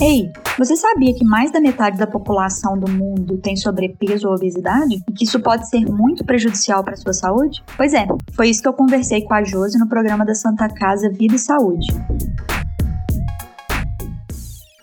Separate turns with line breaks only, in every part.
Ei, você sabia que mais da metade da população do mundo tem sobrepeso ou obesidade? E que isso pode ser muito prejudicial para a sua saúde? Pois é, foi isso que eu conversei com a Josi no programa da Santa Casa Vida e Saúde.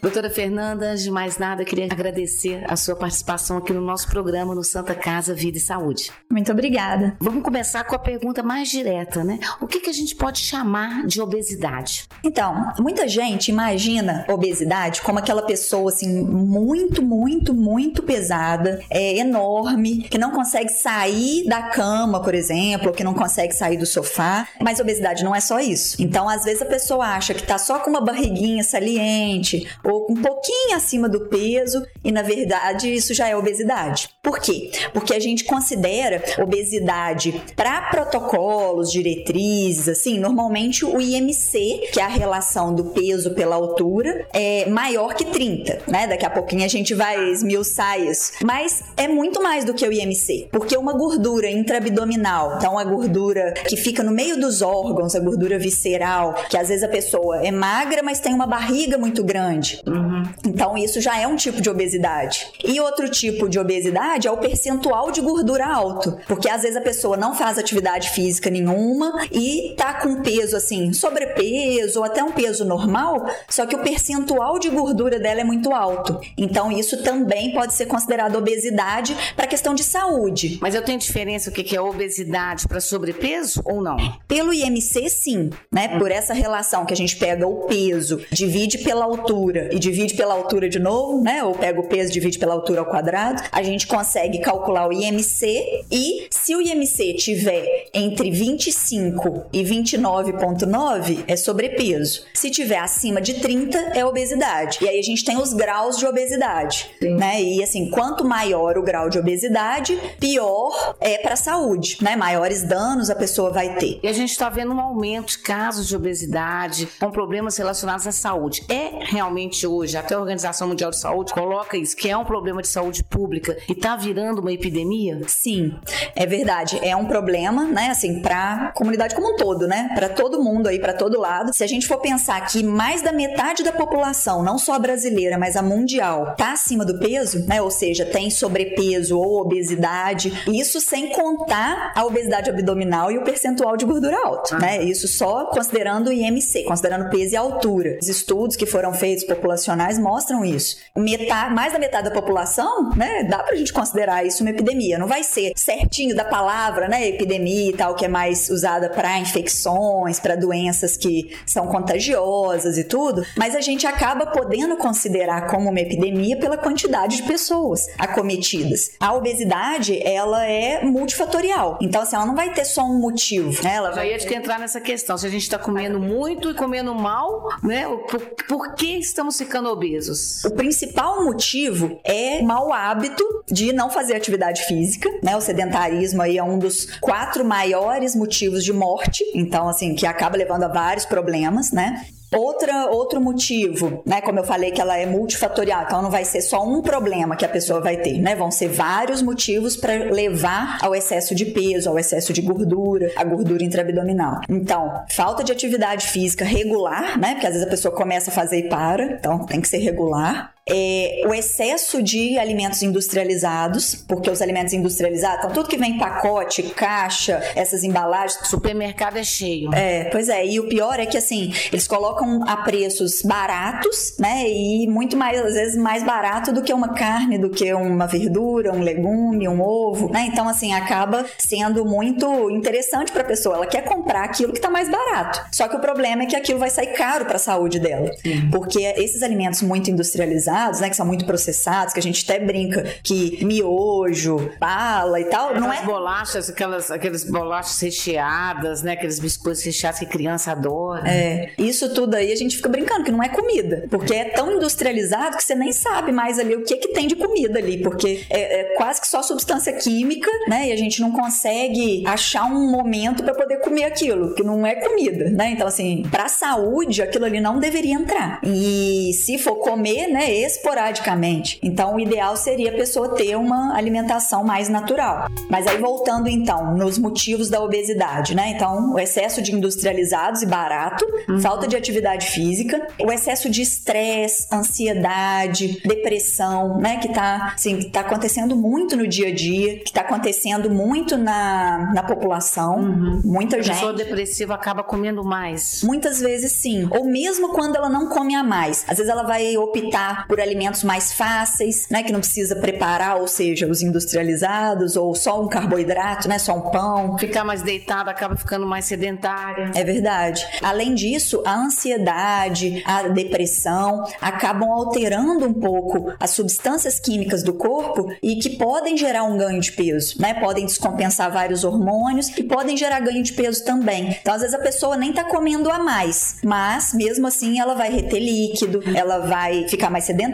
Doutora Fernanda, antes de mais nada, queria agradecer a sua participação aqui no nosso programa no Santa Casa Vida e Saúde.
Muito obrigada.
Vamos começar com a pergunta mais direta, né? O que, que a gente pode chamar de obesidade?
Então, muita gente imagina obesidade como aquela pessoa assim muito, muito, muito pesada, é enorme, que não consegue sair da cama, por exemplo, ou que não consegue sair do sofá. Mas obesidade não é só isso. Então, às vezes a pessoa acha que tá só com uma barriguinha saliente ou um pouquinho acima do peso e na verdade isso já é obesidade. Por quê? Porque a gente considera obesidade para protocolos, diretrizes, assim, normalmente o IMC, que é a relação do peso pela altura, é maior que 30, né? Daqui a pouquinho a gente vai esmiuçar isso. Mas é muito mais do que o IMC, porque uma gordura intraabdominal, então a gordura que fica no meio dos órgãos, a gordura visceral, que às vezes a pessoa é magra, mas tem uma barriga muito grande. Uhum. Então, isso já é um tipo de obesidade. E outro tipo de obesidade é o percentual de gordura alto. Porque às vezes a pessoa não faz atividade física nenhuma e tá com peso assim, sobrepeso ou até um peso normal, só que o percentual de gordura dela é muito alto. Então, isso também pode ser considerado obesidade para questão de saúde.
Mas eu tenho diferença o que é obesidade para sobrepeso ou não?
Pelo IMC, sim, né? Por essa relação que a gente pega o peso, divide pela altura e divide pela altura de novo, né? Ou pega o peso, divide pela altura ao quadrado, a gente consegue calcular o IMC e se o IMC tiver entre 25 e 29,9 é sobrepeso. Se tiver acima de 30 é obesidade. E aí a gente tem os graus de obesidade, Sim. né? E assim, quanto maior o grau de obesidade, pior é para a saúde, né? Maiores danos a pessoa vai ter.
E a gente está vendo um aumento de casos de obesidade com problemas relacionados à saúde. É realmente hoje, até a Organização Mundial de Saúde coloca isso, que é um problema de saúde pública e está virando uma epidemia?
Sim, é verdade. É um problema, né, assim, para a comunidade como um todo, né? Para todo mundo aí, para todo lado. Se a gente for pensar que mais da metade da população, não só a brasileira, mas a mundial, tá acima do peso, né? Ou seja, tem sobrepeso ou obesidade, isso sem contar a obesidade abdominal e o percentual de gordura alto, ah. né? Isso só considerando o IMC, considerando peso e altura. Os estudos que foram feitos populacionais mostram isso. Metade, mais da metade da população, né, dá pra gente considerar isso uma epidemia. Não vai ser certinho da palavra, né, epidemia e tal, que é mais usada para infecções, para doenças que são contagiosas e tudo, mas a gente acaba podendo considerar como uma epidemia pela quantidade de pessoas acometidas. A obesidade, ela é multifatorial. Então, assim, ela não vai ter só um motivo, né? Ela
Já ia te entrar nessa questão. Se a gente tá comendo muito e comendo mal, né? Por, por que estamos ficando obesos?
O principal motivo é mau hábito de não fazer atividade física, né? O sedentarismo aí é um dos quatro maiores motivos de morte, então assim, que acaba levando a vários problemas, né? Outra, outro motivo, né? Como eu falei que ela é multifatorial, então não vai ser só um problema que a pessoa vai ter, né? Vão ser vários motivos para levar ao excesso de peso, ao excesso de gordura, a gordura intraabdominal. Então, falta de atividade física regular, né? Porque às vezes a pessoa começa a fazer e para, então tem que ser regular é, o excesso de alimentos industrializados, porque os alimentos industrializados, então tudo que vem em pacote, caixa, essas embalagens.
Supermercado é cheio.
É, pois é. E o pior é que assim, eles colocam a preços baratos, né? E muito mais, às vezes, mais barato do que uma carne, do que uma verdura, um legume, um ovo, né? Então, assim, acaba sendo muito interessante para a pessoa. Ela quer comprar aquilo que está mais barato. Só que o problema é que aquilo vai sair caro para a saúde dela. Sim. Porque esses alimentos muito industrializados né? Que são muito processados, que a gente até brinca que miojo, bala e tal.
Não é bolachas, aquelas, aquelas bolachas recheadas, né? Aqueles biscoitos recheados que criança adora.
É. Isso tudo aí a gente fica brincando que não é comida. Porque é tão industrializado que você nem sabe mais ali o que que tem de comida ali. Porque é, é quase que só substância química, né? E a gente não consegue achar um momento para poder comer aquilo, que não é comida, né? Então, assim, pra saúde, aquilo ali não deveria entrar. E se for comer, né? Esporadicamente. Então, o ideal seria a pessoa ter uma alimentação mais natural. Mas aí voltando então nos motivos da obesidade, né? Então, o excesso de industrializados e barato, uhum. falta de atividade física, o excesso de estresse, ansiedade, depressão, né? Que tá, assim, que tá acontecendo muito no dia a dia, que tá acontecendo muito na, na população. Uhum. Muita gente. A
pessoa depressiva acaba comendo mais.
Muitas vezes sim. Ou mesmo quando ela não come a mais. Às vezes ela vai optar por alimentos mais fáceis, né? Que não precisa preparar, ou seja, os industrializados, ou só um carboidrato, né? Só um pão.
Ficar mais deitada acaba ficando mais sedentária.
É verdade. Além disso, a ansiedade, a depressão acabam alterando um pouco as substâncias químicas do corpo e que podem gerar um ganho de peso, né? Podem descompensar vários hormônios e podem gerar ganho de peso também. Então, às vezes a pessoa nem tá comendo a mais, mas mesmo assim ela vai reter líquido, ela vai ficar mais sedentária,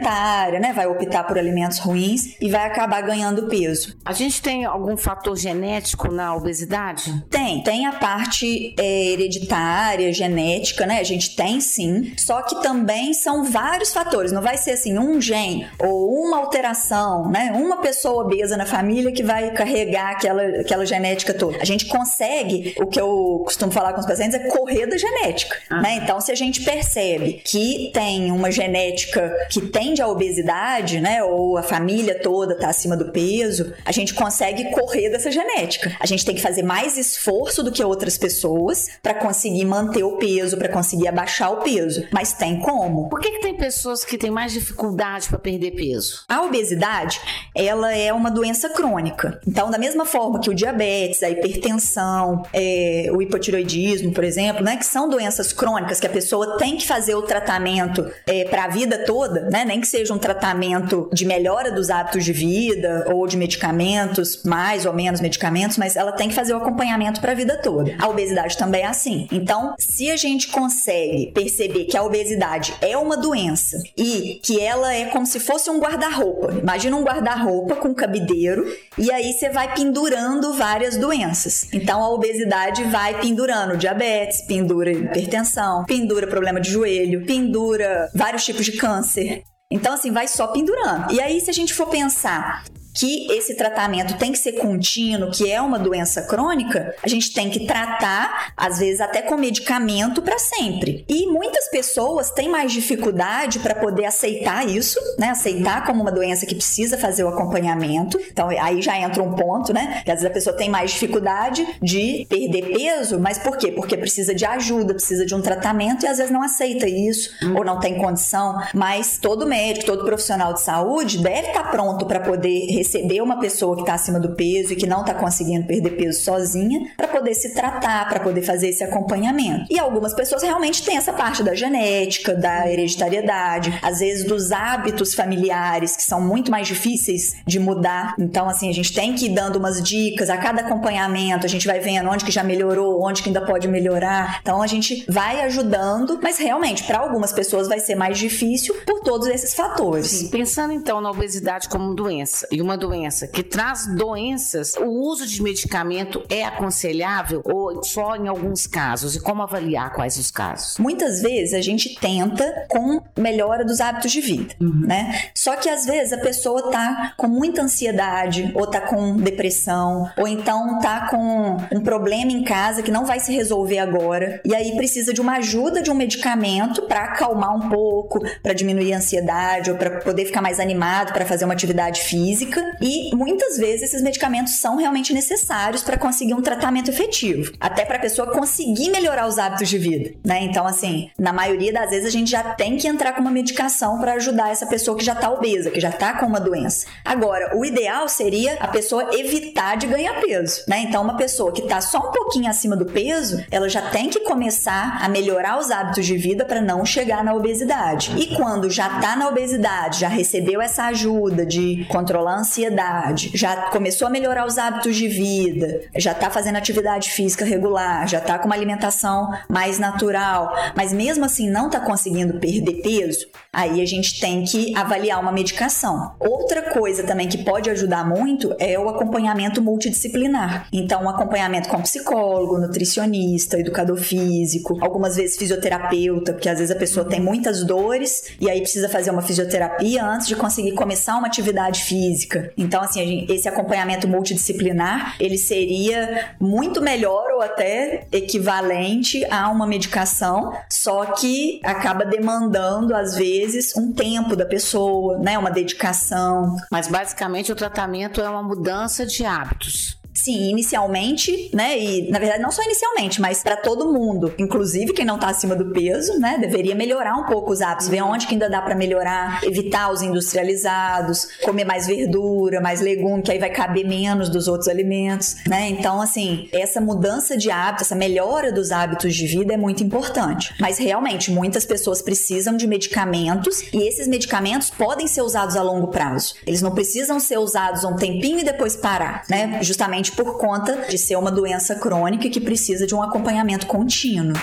né? Vai optar por alimentos ruins e vai acabar ganhando peso.
A gente tem algum fator genético na obesidade?
Tem, tem a parte é, hereditária, genética, né? A gente tem sim, só que também são vários fatores. Não vai ser assim um gene ou uma alteração, né? Uma pessoa obesa na família que vai carregar aquela, aquela genética toda. A gente consegue, o que eu costumo falar com os pacientes é correr da genética, ah. né? Então, se a gente percebe que tem uma genética que tende à obesidade, né? Ou a família toda tá acima do peso, a gente consegue correr dessa genética. A gente tem que fazer mais esforço do que outras pessoas para conseguir manter o peso, para conseguir abaixar o peso. Mas tem como.
Por que, que tem pessoas que têm mais dificuldade para perder peso?
A obesidade, ela é uma doença crônica. Então, da mesma forma que o diabetes, a hipertensão, é, o hipotiroidismo, por exemplo, né, que são doenças crônicas que a pessoa tem que fazer o tratamento é, para a vida toda, né, nem que seja um tratamento de melhora dos hábitos de vida ou de medicamentos, mais ou menos medicamentos, mas ela tem que fazer o acompanhamento para a vida toda. A obesidade também é assim. Então, se a gente consegue perceber que a obesidade é uma doença e que ela é como se fosse um guarda-roupa. Imagina um guarda-roupa com cabideiro e aí você vai pendurando várias doenças. Então a obesidade vai pendurando diabetes, pendura hipertensão, pendura problema de joelho, pendura vários tipos de câncer. Então, assim, vai só pendurando. E aí, se a gente for pensar que esse tratamento tem que ser contínuo, que é uma doença crônica, a gente tem que tratar, às vezes até com medicamento para sempre. E muitas pessoas têm mais dificuldade para poder aceitar isso, né? Aceitar como uma doença que precisa fazer o acompanhamento. Então aí já entra um ponto, né? Que às vezes a pessoa tem mais dificuldade de perder peso, mas por quê? Porque precisa de ajuda, precisa de um tratamento e às vezes não aceita isso hum. ou não tem condição. Mas todo médico, todo profissional de saúde deve estar pronto para poder receber uma pessoa que está acima do peso e que não está conseguindo perder peso sozinha para poder se tratar, para poder fazer esse acompanhamento. E algumas pessoas realmente têm essa parte da genética, da hereditariedade, às vezes dos hábitos familiares que são muito mais difíceis de mudar. Então, assim, a gente tem que ir dando umas dicas a cada acompanhamento, a gente vai vendo onde que já melhorou, onde que ainda pode melhorar. Então, a gente vai ajudando, mas realmente, para algumas pessoas vai ser mais difícil por todos esses fatores. Sim,
pensando então na obesidade como doença e uma uma doença que traz doenças, o uso de medicamento é aconselhável ou só em alguns casos? E como avaliar quais os casos?
Muitas vezes a gente tenta com melhora dos hábitos de vida, uhum. né? Só que às vezes a pessoa tá com muita ansiedade, ou tá com depressão, ou então tá com um problema em casa que não vai se resolver agora, e aí precisa de uma ajuda de um medicamento para acalmar um pouco, para diminuir a ansiedade ou para poder ficar mais animado para fazer uma atividade física e muitas vezes esses medicamentos são realmente necessários para conseguir um tratamento efetivo, até para a pessoa conseguir melhorar os hábitos de vida, né? Então, assim, na maioria das vezes a gente já tem que entrar com uma medicação para ajudar essa pessoa que já está obesa, que já está com uma doença. Agora, o ideal seria a pessoa evitar de ganhar peso, né? Então, uma pessoa que está só um pouquinho acima do peso, ela já tem que começar a melhorar os hábitos de vida para não chegar na obesidade. E quando já está na obesidade, já recebeu essa ajuda de controlar ansiedade, já começou a melhorar os hábitos de vida, já tá fazendo atividade física regular, já tá com uma alimentação mais natural, mas mesmo assim não tá conseguindo perder peso, aí a gente tem que avaliar uma medicação. Outra coisa também que pode ajudar muito é o acompanhamento multidisciplinar. Então, um acompanhamento com psicólogo, nutricionista, educador físico, algumas vezes fisioterapeuta, porque às vezes a pessoa tem muitas dores e aí precisa fazer uma fisioterapia antes de conseguir começar uma atividade física. Então, assim, esse acompanhamento multidisciplinar, ele seria muito melhor ou até equivalente a uma medicação, só que acaba demandando às vezes um tempo da pessoa, né, uma dedicação.
Mas basicamente o tratamento é uma mudança de hábitos.
Sim, inicialmente, né? E na verdade não só inicialmente, mas para todo mundo, inclusive quem não tá acima do peso, né, deveria melhorar um pouco os hábitos, ver onde que ainda dá para melhorar, evitar os industrializados, comer mais verdura, mais legume, que aí vai caber menos dos outros alimentos, né? Então, assim, essa mudança de hábito, essa melhora dos hábitos de vida é muito importante. Mas realmente, muitas pessoas precisam de medicamentos e esses medicamentos podem ser usados a longo prazo. Eles não precisam ser usados um tempinho e depois parar, né? Justamente por conta de ser uma doença crônica que precisa de um acompanhamento contínuo.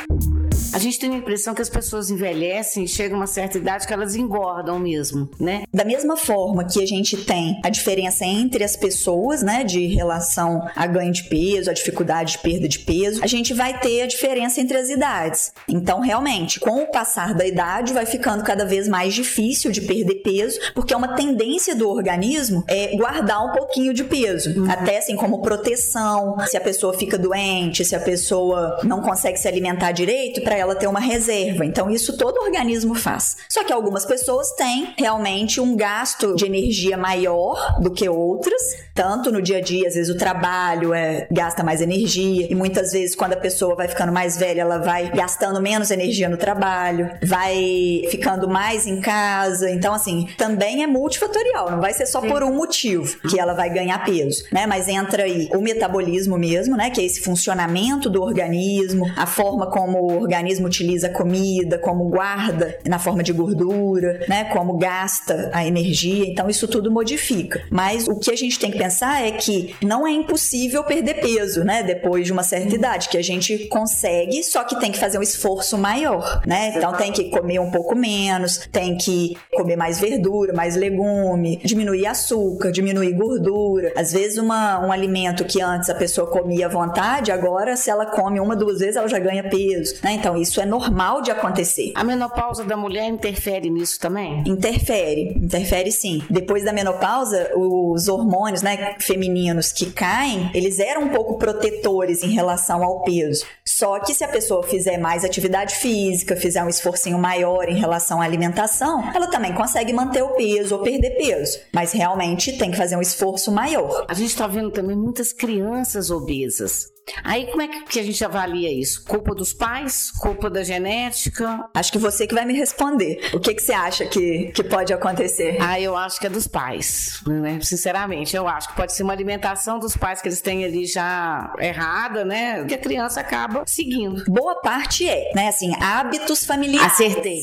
A gente tem a impressão que as pessoas envelhecem e chegam a uma certa idade que elas engordam mesmo, né?
Da mesma forma que a gente tem a diferença entre as pessoas, né, de relação a ganho de peso, a dificuldade de perda de peso, a gente vai ter a diferença entre as idades. Então, realmente, com o passar da idade, vai ficando cada vez mais difícil de perder peso, porque é uma tendência do organismo é guardar um pouquinho de peso, uhum. até assim como proteção, se a pessoa fica doente, se a pessoa não consegue se alimentar direito, para ela ter uma reserva. Então, isso todo organismo faz. Só que algumas pessoas têm realmente um gasto de energia maior do que outras, tanto no dia a dia, às vezes o trabalho é, gasta mais energia, e muitas vezes, quando a pessoa vai ficando mais velha, ela vai gastando menos energia no trabalho, vai ficando mais em casa. Então, assim, também é multifatorial, não vai ser só Sim. por um motivo que ela vai ganhar peso, né? Mas entra aí o metabolismo mesmo, né? Que é esse funcionamento do organismo, a forma como o organismo utiliza comida, como guarda na forma de gordura, né? Como gasta a energia. Então isso tudo modifica. Mas o que a gente tem que pensar é que não é impossível perder peso, né? Depois de uma certa idade, que a gente consegue, só que tem que fazer um esforço maior, né? Então tem que comer um pouco menos, tem que comer mais verdura, mais legume, diminuir açúcar, diminuir gordura. Às vezes uma, um alimento que antes a pessoa comia à vontade, agora se ela come uma, duas vezes, ela já ganha peso, né? Então isso é normal de acontecer.
A menopausa da mulher interfere nisso também?
Interfere, interfere sim. Depois da menopausa, os hormônios, femininos que caem, eles eram um pouco protetores em relação ao peso. Só que se a pessoa fizer mais atividade física, fizer um esforcinho maior em relação à alimentação, ela também consegue manter o peso ou perder peso. Mas realmente tem que fazer um esforço maior.
A gente está vendo também muitas crianças obesas. Aí como é que a gente avalia isso? Culpa dos pais? Culpa da genética?
Acho que você que vai me responder. O que, que você acha que, que pode acontecer?
Ah, eu acho que é dos pais. Né? Sinceramente, eu acho que pode ser uma alimentação dos pais que eles têm ali já errada, né? Que a criança acaba seguindo.
Boa parte é, né? Assim, hábitos familiares.
Acertei.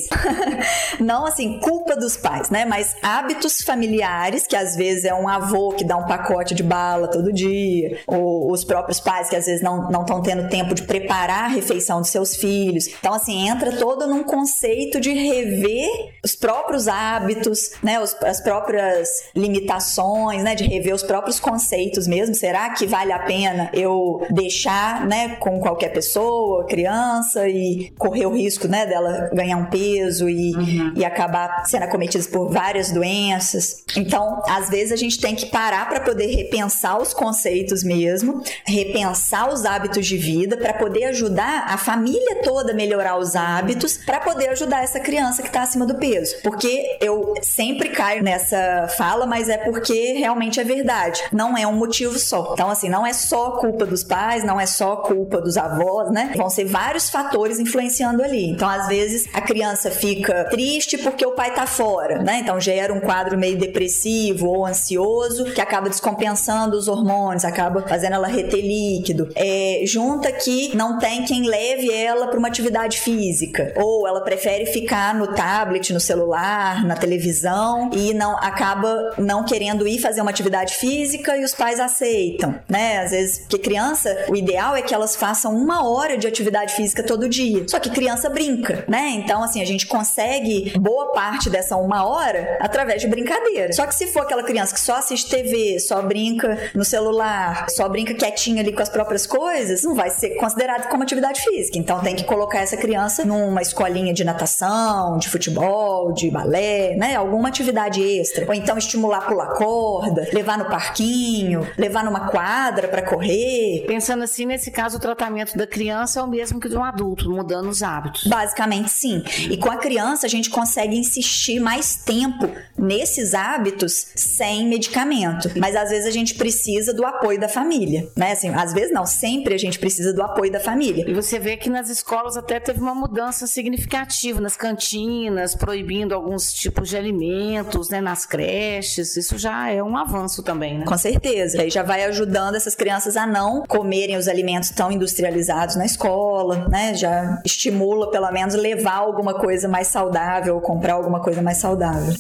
Não assim, culpa dos pais, né? Mas hábitos familiares, que às vezes é um avô que dá um pacote de bala todo dia, ou os próprios pais que às vezes vezes não estão tendo tempo de preparar a refeição dos seus filhos. Então, assim, entra todo num conceito de rever os próprios hábitos, né? Os, as próprias limitações, né? De rever os próprios conceitos mesmo. Será que vale a pena eu deixar, né? Com qualquer pessoa, criança, e correr o risco, né? Dela ganhar um peso e, uhum. e acabar sendo acometida por várias doenças. Então, às vezes a gente tem que parar para poder repensar os conceitos mesmo, repensar os hábitos de vida para poder ajudar a família toda a melhorar os hábitos para poder ajudar essa criança que está acima do peso. Porque eu sempre caio nessa fala, mas é porque realmente é verdade. Não é um motivo só. Então, assim, não é só culpa dos pais, não é só culpa dos avós, né? Vão ser vários fatores influenciando ali. Então, às vezes, a criança fica triste porque o pai tá fora, né? Então, gera um quadro meio depressivo ou ansioso que acaba descompensando os hormônios, acaba fazendo ela reter líquido, é, junta que não tem quem leve ela para uma atividade física, ou ela prefere ficar no tablet, no celular, na televisão e não acaba não querendo ir fazer uma atividade física e os pais aceitam, né? Às vezes, porque criança, o ideal é que elas façam uma hora de atividade física todo dia. Só que criança brinca, né? Então, assim, a gente consegue boa parte dessa uma hora através de brincadeira. Só que se for aquela criança que só assiste TV, só brinca no celular, só brinca quietinha ali com as próprias coisas, não vai ser considerado como atividade física. Então tem que colocar essa criança numa escolinha de natação, de futebol, de balé, né? Alguma atividade extra. Ou então estimular pular corda, levar no parquinho, levar numa quadra para correr.
Pensando assim, nesse caso, o tratamento da criança é o mesmo que de um adulto, mudando os hábitos.
Basicamente, sim. E com a criança, a gente consegue insistir mais tempo nesses hábitos sem medicamento. Mas às vezes a gente precisa do apoio da família, né? Assim, às vezes não, sempre a gente precisa do apoio da família.
E você vê que nas escolas até teve uma mudança significativa nas cantinas, proibindo alguns tipos de alimentos, né, nas creches. Isso já é um avanço também, né?
Com certeza. Aí já vai ajudando essas crianças a não comerem os alimentos tão industrializados na escola, né? Já estimula pelo menos levar alguma coisa mais saudável ou comprar alguma coisa mais saudável.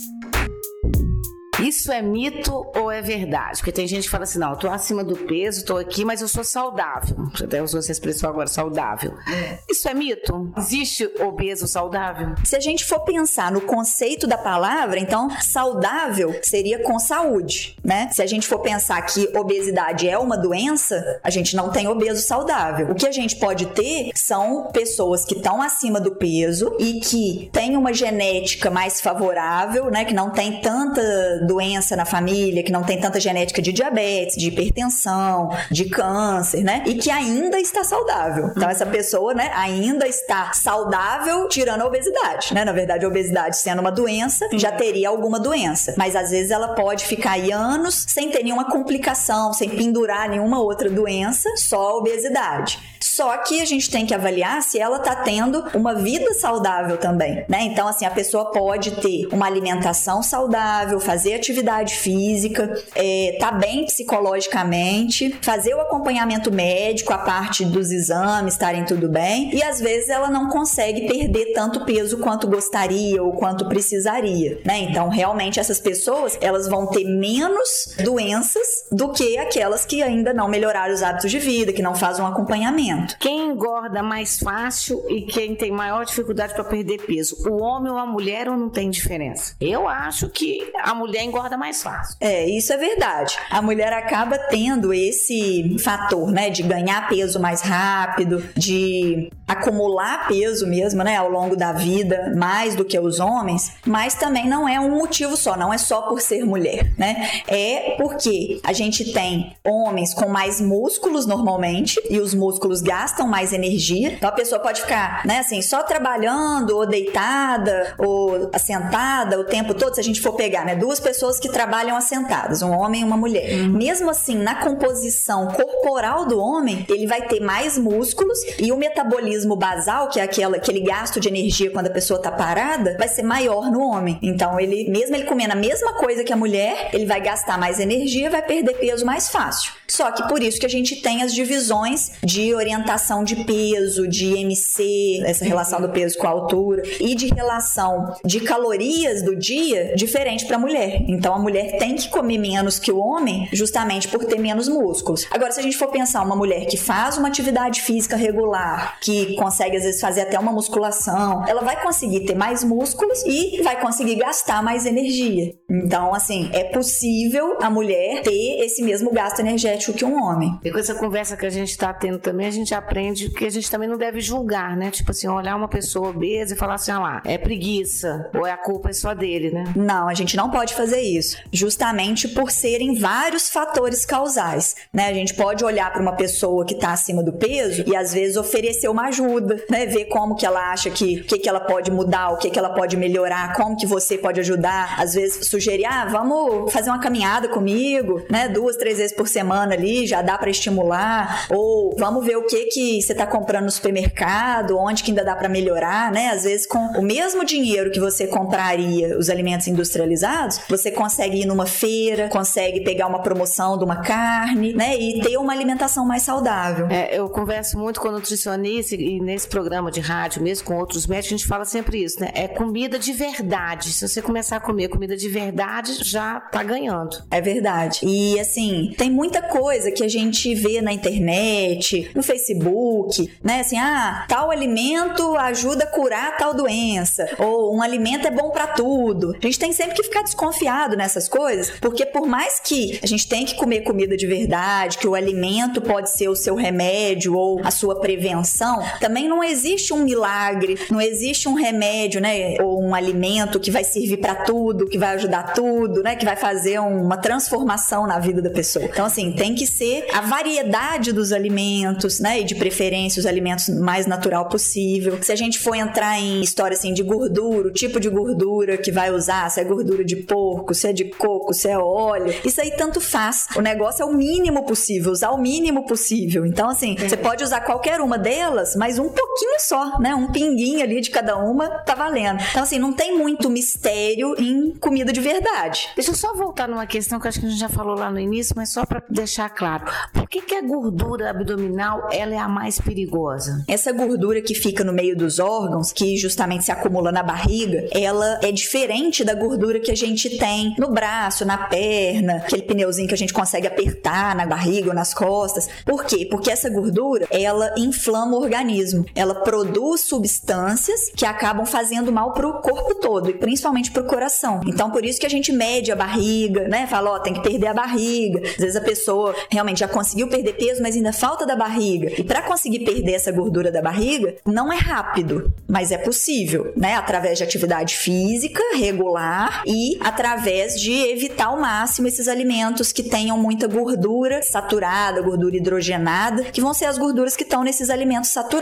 Isso é mito ou é verdade? Porque tem gente que fala assim: não, eu tô acima do peso, tô aqui, mas eu sou saudável. Você até usou essa expressão agora, saudável. É. Isso é mito? Existe obeso saudável?
Se a gente for pensar no conceito da palavra, então saudável seria com saúde, né? Se a gente for pensar que obesidade é uma doença, a gente não tem obeso saudável. O que a gente pode ter são pessoas que estão acima do peso e que têm uma genética mais favorável, né? Que não tem tanta doença na família, que não tem tanta genética de diabetes, de hipertensão, de câncer, né? E que ainda está saudável. Então, essa pessoa, né, ainda está saudável, tirando a obesidade, né? Na verdade, a obesidade sendo uma doença, já teria alguma doença. Mas às vezes ela pode ficar aí anos sem ter nenhuma complicação, sem pendurar nenhuma outra doença, só a obesidade. Só que a gente tem que avaliar se ela está tendo uma vida saudável também, né? Então, assim, a pessoa pode ter uma alimentação saudável, fazer atividade física, é, tá bem psicologicamente, fazer o acompanhamento médico, a parte dos exames estarem tudo bem, e às vezes ela não consegue perder tanto peso quanto gostaria ou quanto precisaria, né? Então, realmente essas pessoas, elas vão ter menos doenças do que aquelas que ainda não melhoraram os hábitos de vida, que não fazem um acompanhamento.
Quem engorda mais fácil e quem tem maior dificuldade para perder peso, o homem ou a mulher ou não tem diferença? Eu acho que a mulher engorda mais fácil.
É, isso é verdade. A mulher acaba tendo esse fator, né, de ganhar peso mais rápido, de acumular peso mesmo, né, ao longo da vida, mais do que os homens, mas também não é um motivo só, não é só por ser mulher, né? É porque a gente tem homens com mais músculos normalmente e os músculos gastam mais energia. Então a pessoa pode ficar, né, assim, só trabalhando ou deitada ou assentada o tempo todo, se a gente for pegar, né, duas pessoas que trabalham assentadas, um homem e uma mulher. Uhum. Mesmo assim, na composição corporal do homem, ele vai ter mais músculos e o metabolismo basal, que é aquela, aquele gasto de energia quando a pessoa tá parada, vai ser maior no homem. Então, ele, mesmo ele comendo a mesma coisa que a mulher, ele vai gastar mais energia, vai perder peso mais fácil. Só que por isso que a gente tem as divisões de orientação de peso, de MC, essa relação do peso com a altura, e de relação de calorias do dia diferente para a mulher. Então a mulher tem que comer menos que o homem, justamente por ter menos músculos. Agora, se a gente for pensar uma mulher que faz uma atividade física regular, que consegue às vezes fazer até uma musculação, ela vai conseguir ter mais músculos e vai conseguir gastar mais energia. Então, assim, é possível a mulher ter esse mesmo gasto energético que um homem.
E com essa conversa que a gente está tendo também, a gente aprende que a gente também não deve julgar, né? Tipo assim, olhar uma pessoa obesa e falar assim, ah lá, é preguiça, ou é a culpa é só dele, né?
Não, a gente não pode fazer isso, justamente por serem vários fatores causais, né? A gente pode olhar para uma pessoa que está acima do peso e às vezes oferecer uma ajuda né? Ver como que ela acha que, que que ela pode mudar, o que que ela pode melhorar, como que você pode ajudar. Às vezes sugerir, ah, vamos fazer uma caminhada comigo, né? Duas, três vezes por semana ali, já dá para estimular. Ou vamos ver o que que você tá comprando no supermercado, onde que ainda dá para melhorar, né? Às vezes com o mesmo dinheiro que você compraria os alimentos industrializados, você consegue ir numa feira, consegue pegar uma promoção de uma carne, né? E ter uma alimentação mais saudável.
É, eu converso muito com nutricionista e nesse programa de rádio, mesmo com outros médicos, a gente fala sempre isso, né? É comida de verdade. Se você começar a comer comida de verdade, já tá ganhando.
É verdade. E assim, tem muita coisa que a gente vê na internet, no Facebook, né? Assim, ah, tal alimento ajuda a curar tal doença, ou um alimento é bom para tudo. A gente tem sempre que ficar desconfiado nessas coisas, porque por mais que a gente tenha que comer comida de verdade, que o alimento pode ser o seu remédio ou a sua prevenção, também não existe um milagre, não existe um remédio, né, ou um alimento que vai servir para tudo, que vai ajudar tudo, né, que vai fazer uma transformação na vida da pessoa. Então assim, tem que ser a variedade dos alimentos, né, e de preferência os alimentos mais natural possível. Se a gente for entrar em história assim de gordura, o tipo de gordura que vai usar, se é gordura de porco, se é de coco, se é óleo, isso aí tanto faz. O negócio é o mínimo possível, usar o mínimo possível. Então assim, você pode usar qualquer uma delas, mas um pouquinho só, né? Um pinguinho ali de cada uma tá valendo. Então assim, não tem muito mistério em comida de verdade.
Deixa eu só voltar numa questão que eu acho que a gente já falou lá no início, mas só para deixar claro. Por que, que a gordura abdominal ela é a mais perigosa?
Essa gordura que fica no meio dos órgãos, que justamente se acumula na barriga, ela é diferente da gordura que a gente tem no braço, na perna, aquele pneuzinho que a gente consegue apertar na barriga ou nas costas. Por quê? Porque essa gordura, ela inflama o organismo. Ela produz substâncias que acabam fazendo mal pro corpo todo e principalmente pro coração. Então, por isso que a gente mede a barriga, né? Fala, ó, tem que perder a barriga. Às vezes a pessoa realmente já conseguiu perder peso, mas ainda falta da barriga. E para conseguir perder essa gordura da barriga, não é rápido, mas é possível, né? Através de atividade física regular e através de evitar ao máximo esses alimentos que tenham muita gordura saturada, gordura hidrogenada, que vão ser as gorduras que estão nesses alimentos saturados,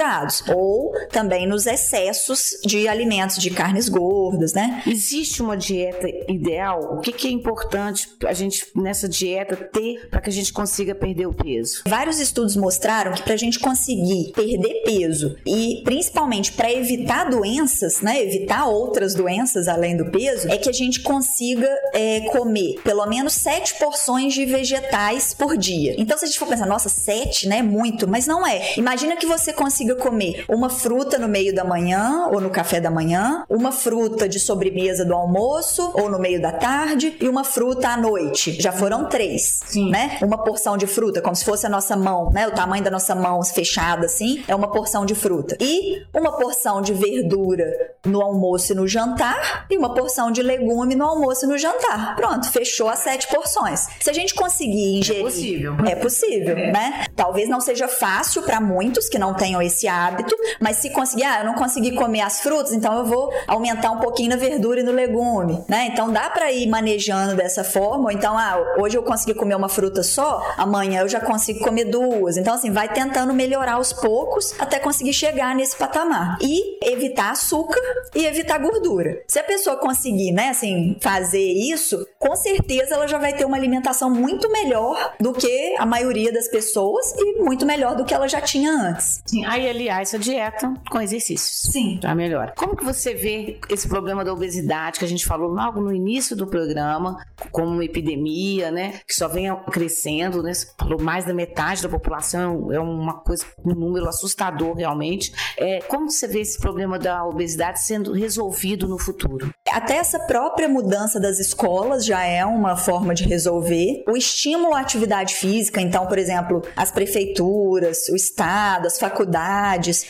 ou também nos excessos de alimentos de carnes gordas, né?
Existe uma dieta ideal? O que, que é importante a gente nessa dieta ter para que a gente consiga perder o peso?
Vários estudos mostraram que para a gente conseguir perder peso e principalmente para evitar doenças, né, evitar outras doenças além do peso, é que a gente consiga é, comer pelo menos sete porções de vegetais por dia. Então, se a gente for pensar, nossa, sete, né, muito, mas não é. Imagina que você consiga comer uma fruta no meio da manhã ou no café da manhã, uma fruta de sobremesa do almoço ou no meio da tarde e uma fruta à noite. Já foram três, Sim. né? Uma porção de fruta, como se fosse a nossa mão, né? O tamanho da nossa mão fechada assim, é uma porção de fruta. E uma porção de verdura no almoço e no jantar e uma porção de legume no almoço e no jantar. Pronto, fechou as sete porções. Se a gente conseguir ingerir,
é possível,
é possível, é. né? Talvez não seja fácil para muitos que não tenham esse hábito, mas se conseguir, ah, eu não consegui comer as frutas, então eu vou aumentar um pouquinho na verdura e no legume, né? Então dá para ir manejando dessa forma, ou então, ah, hoje eu consegui comer uma fruta só, amanhã eu já consigo comer duas. Então assim, vai tentando melhorar aos poucos até conseguir chegar nesse patamar. E evitar açúcar e evitar gordura. Se a pessoa conseguir, né, assim, fazer isso, com certeza ela já vai ter uma alimentação muito melhor do que a maioria das pessoas e muito melhor do que ela já tinha antes.
Sim, aí aliás, a dieta com exercícios.
Sim.
Já melhora. Como que você vê esse problema da obesidade que a gente falou logo no início do programa, como uma epidemia, né, que só vem crescendo, né? Você falou mais da metade da população, é uma coisa, um número assustador realmente. É, como você vê esse problema da obesidade sendo resolvido no futuro?
Até essa própria mudança das escolas já é uma forma de resolver. O estímulo à atividade física, então, por exemplo, as prefeituras, o Estado, as faculdades,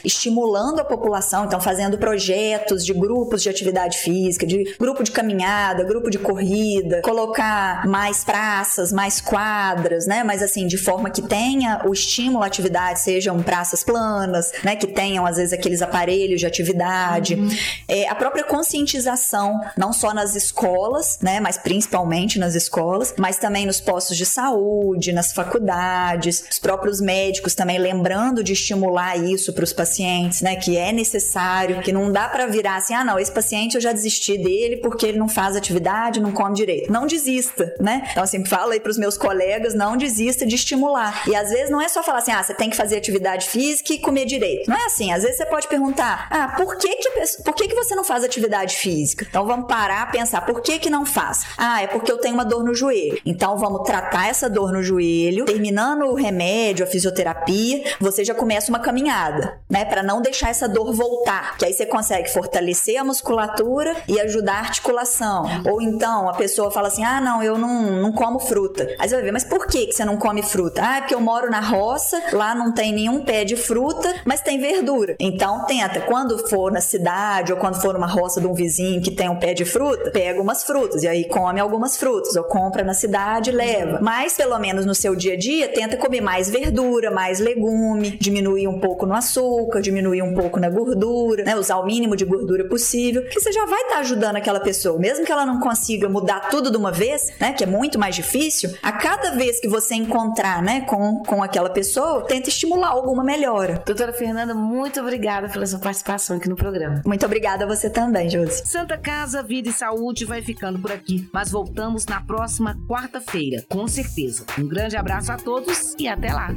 estimulando a população, então, fazendo projetos de grupos de atividade física, de grupo de caminhada, grupo de corrida, colocar mais praças, mais quadras, né? Mas assim, de forma que tenha o estímulo à atividade, sejam praças planas, né? Que tenham, às vezes, aqueles aparelhos de atividade. Uhum. É, a própria conscientização não só nas escolas, né, mas principalmente nas escolas, mas também nos postos de saúde, nas faculdades, os próprios médicos também lembrando de estimular isso para os pacientes, né, que é necessário, que não dá para virar assim, ah, não, esse paciente eu já desisti dele porque ele não faz atividade, não come direito. Não desista, né? Então, assim, fala aí para os meus colegas, não desista de estimular. E às vezes não é só falar assim, ah, você tem que fazer atividade física e comer direito. Não é assim. Às vezes você pode perguntar, ah, por que que, por que, que você não faz atividade física? Então vamos parar, pensar, por que que não faz? Ah, é porque eu tenho uma dor no joelho. Então vamos tratar essa dor no joelho, terminando o remédio, a fisioterapia, você já começa uma caminhada, né, para não deixar essa dor voltar, que aí você consegue fortalecer a musculatura e ajudar a articulação. Ou então a pessoa fala assim: "Ah, não, eu não, não como fruta". Aí você vai ver, mas por que que você não come fruta? Ah, é porque eu moro na roça, lá não tem nenhum pé de fruta, mas tem verdura. Então tenta, quando for na cidade ou quando for numa roça de um vizinho que tem um pé de fruta, pega umas frutas e aí come algumas frutas, ou compra na cidade e leva. Mas pelo menos no seu dia a dia, tenta comer mais verdura, mais legume, diminuir um pouco no açúcar, diminuir um pouco na gordura, né? Usar o mínimo de gordura possível, que você já vai estar tá ajudando aquela pessoa, mesmo que ela não consiga mudar tudo de uma vez, né? Que é muito mais difícil. A cada vez que você encontrar, né, com, com aquela pessoa, tenta estimular alguma melhora.
Doutora Fernanda, muito obrigada pela sua participação aqui no programa.
Muito obrigada a você também, Josi.
Santa Casa Vida e Saúde vai ficando por aqui, mas voltamos na próxima quarta-feira, com certeza. Um grande abraço a todos e até lá.